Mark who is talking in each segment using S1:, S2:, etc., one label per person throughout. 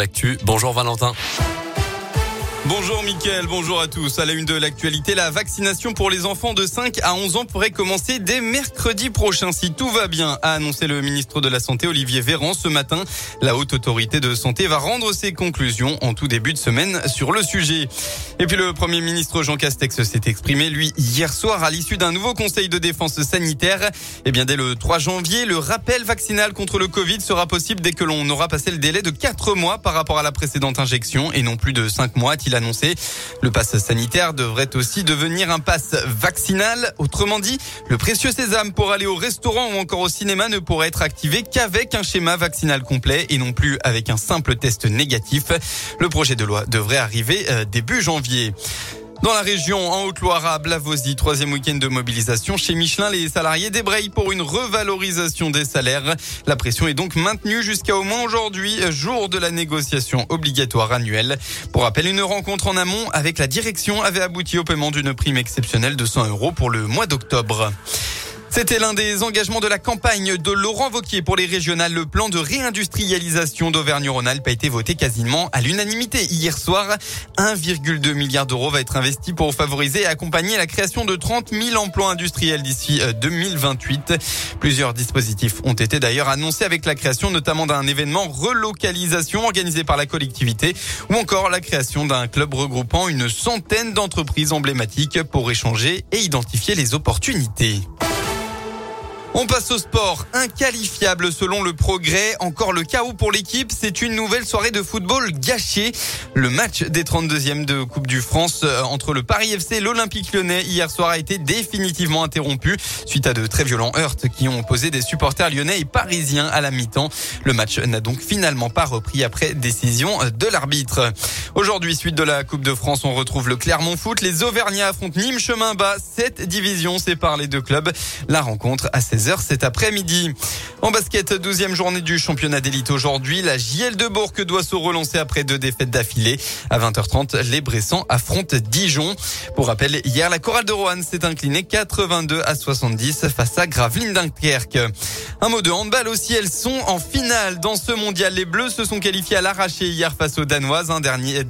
S1: Actu. Bonjour Valentin.
S2: Bonjour Mickaël, bonjour à tous. À la une de l'actualité, la vaccination pour les enfants de 5 à 11 ans pourrait commencer dès mercredi prochain si tout va bien, a annoncé le ministre de la Santé Olivier Véran ce matin. La haute autorité de santé va rendre ses conclusions en tout début de semaine sur le sujet. Et puis le premier ministre Jean Castex s'est exprimé, lui, hier soir à l'issue d'un nouveau conseil de défense sanitaire. Eh bien, dès le 3 janvier, le rappel vaccinal contre le Covid sera possible dès que l'on aura passé le délai de 4 mois par rapport à la précédente injection et non plus de 5 mois, a-t-il annoncé. Le pass sanitaire devrait aussi devenir un pass vaccinal. Autrement dit, le précieux sésame pour aller au restaurant ou encore au cinéma ne pourrait être activé qu'avec un schéma vaccinal complet et non plus avec un simple test négatif. Le projet de loi devrait arriver euh, début janvier. Dans la région, en Haute-Loire, à Blavozy, troisième week-end de mobilisation chez Michelin, les salariés débrayent pour une revalorisation des salaires. La pression est donc maintenue jusqu'à au moins aujourd'hui, jour de la négociation obligatoire annuelle. Pour rappel, une rencontre en amont avec la direction avait abouti au paiement d'une prime exceptionnelle de 100 euros pour le mois d'octobre. C'était l'un des engagements de la campagne de Laurent Vauquier pour les régionales. Le plan de réindustrialisation d'Auvergne-Rhône-Alpes a été voté quasiment à l'unanimité hier soir. 1,2 milliard d'euros va être investi pour favoriser et accompagner la création de 30 000 emplois industriels d'ici 2028. Euh, Plusieurs dispositifs ont été d'ailleurs annoncés avec la création notamment d'un événement relocalisation organisé par la collectivité ou encore la création d'un club regroupant une centaine d'entreprises emblématiques pour échanger et identifier les opportunités. On passe au sport. Inqualifiable selon le progrès. Encore le chaos pour l'équipe. C'est une nouvelle soirée de football gâchée. Le match des 32e de Coupe du France euh, entre le Paris FC et l'Olympique lyonnais hier soir a été définitivement interrompu suite à de très violents heurts qui ont opposé des supporters lyonnais et parisiens à la mi-temps. Le match n'a donc finalement pas repris après décision de l'arbitre. Aujourd'hui, suite de la Coupe de France, on retrouve le Clermont Foot. Les Auvergnats affrontent Nîmes chemin bas. Cette division sépare les deux clubs. La rencontre à 16h après-midi. En basket, 12e journée du championnat d'élite aujourd'hui. La JL de Bourg doit se relancer après deux défaites d'affilée. À 20h30, les Bressans affrontent Dijon. Pour rappel, hier, la chorale de Roanne s'est inclinée 82 à 70 face à Gravelines Dunkerque. Un mot de handball aussi, elles sont en finale dans ce mondial. Les Bleus se sont qualifiés à l'arraché hier face aux Danoises.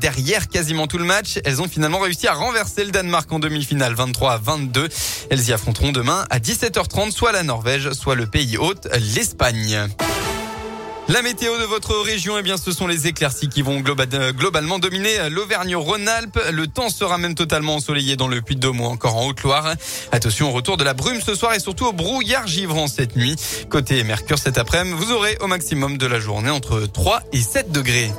S2: Derrière quasiment tout le match, elles ont finalement réussi à renverser le Danemark en demi-finale 23 à 22. Elles y affronteront demain à 17h30 soit la Norvège, soit le pays hôte, l'Espagne. La météo de votre région, eh bien, ce sont les éclaircies qui vont euh, globalement dominer l'Auvergne-Rhône-Alpes. Le temps sera même totalement ensoleillé dans le Puy-de-Dôme ou encore en Haute-Loire. Attention au retour de la brume ce soir et surtout au brouillard givrant cette nuit. Côté Mercure cet après-midi, vous aurez au maximum de la journée entre 3 et 7 degrés.